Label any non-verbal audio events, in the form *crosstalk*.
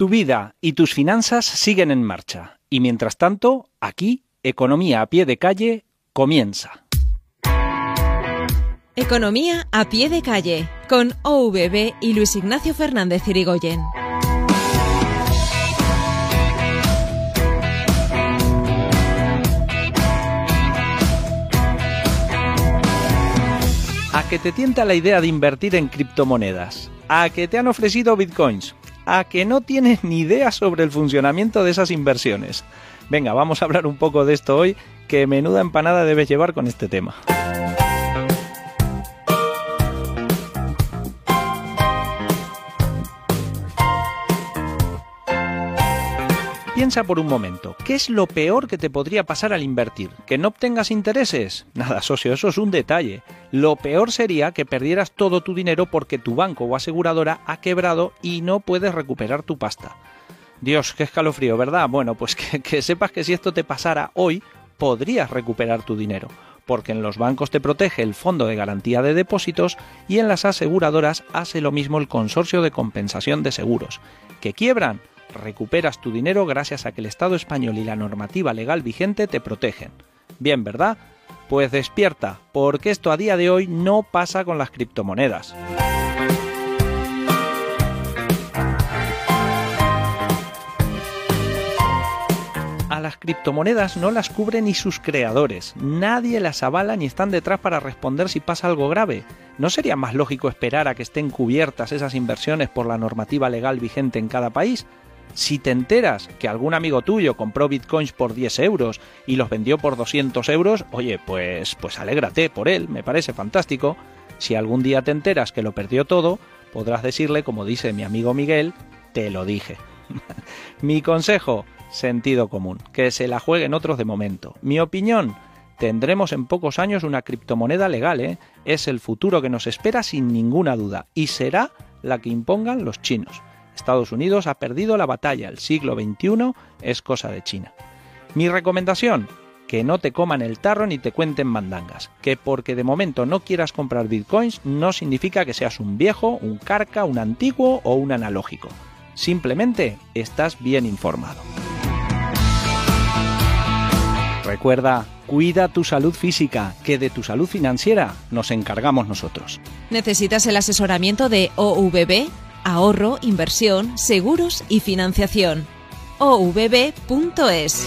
Tu vida y tus finanzas siguen en marcha. Y mientras tanto, aquí, Economía a pie de calle comienza. Economía a pie de calle con OVB y Luis Ignacio Fernández Irigoyen. A que te tienta la idea de invertir en criptomonedas. A que te han ofrecido bitcoins. A que no tienes ni idea sobre el funcionamiento de esas inversiones. Venga, vamos a hablar un poco de esto hoy, que menuda empanada debes llevar con este tema. Piensa por un momento, ¿qué es lo peor que te podría pasar al invertir? ¿Que no obtengas intereses? *laughs* Nada, socio, eso es un detalle. Lo peor sería que perdieras todo tu dinero porque tu banco o aseguradora ha quebrado y no puedes recuperar tu pasta. Dios, qué escalofrío, ¿verdad? Bueno, pues *laughs* que, que sepas que si esto te pasara hoy, podrías recuperar tu dinero porque en los bancos te protege el Fondo de Garantía de Depósitos y en las aseguradoras hace lo mismo el Consorcio de Compensación de Seguros. ¿Que quiebran? Recuperas tu dinero gracias a que el Estado español y la normativa legal vigente te protegen. Bien, ¿verdad? Pues despierta, porque esto a día de hoy no pasa con las criptomonedas. A las criptomonedas no las cubren ni sus creadores, nadie las avala ni están detrás para responder si pasa algo grave. ¿No sería más lógico esperar a que estén cubiertas esas inversiones por la normativa legal vigente en cada país? Si te enteras que algún amigo tuyo compró bitcoins por 10 euros y los vendió por 200 euros, oye, pues, pues alégrate por él, me parece fantástico. Si algún día te enteras que lo perdió todo, podrás decirle, como dice mi amigo Miguel, te lo dije. *laughs* mi consejo, sentido común, que se la jueguen otros de momento. Mi opinión, tendremos en pocos años una criptomoneda legal, ¿eh? es el futuro que nos espera sin ninguna duda y será la que impongan los chinos. Estados Unidos ha perdido la batalla, el siglo XXI es cosa de China. Mi recomendación, que no te coman el tarro ni te cuenten mandangas, que porque de momento no quieras comprar bitcoins no significa que seas un viejo, un carca, un antiguo o un analógico. Simplemente estás bien informado. Recuerda, cuida tu salud física, que de tu salud financiera nos encargamos nosotros. ¿Necesitas el asesoramiento de OVB? Ahorro, inversión, seguros y financiación. ovb.es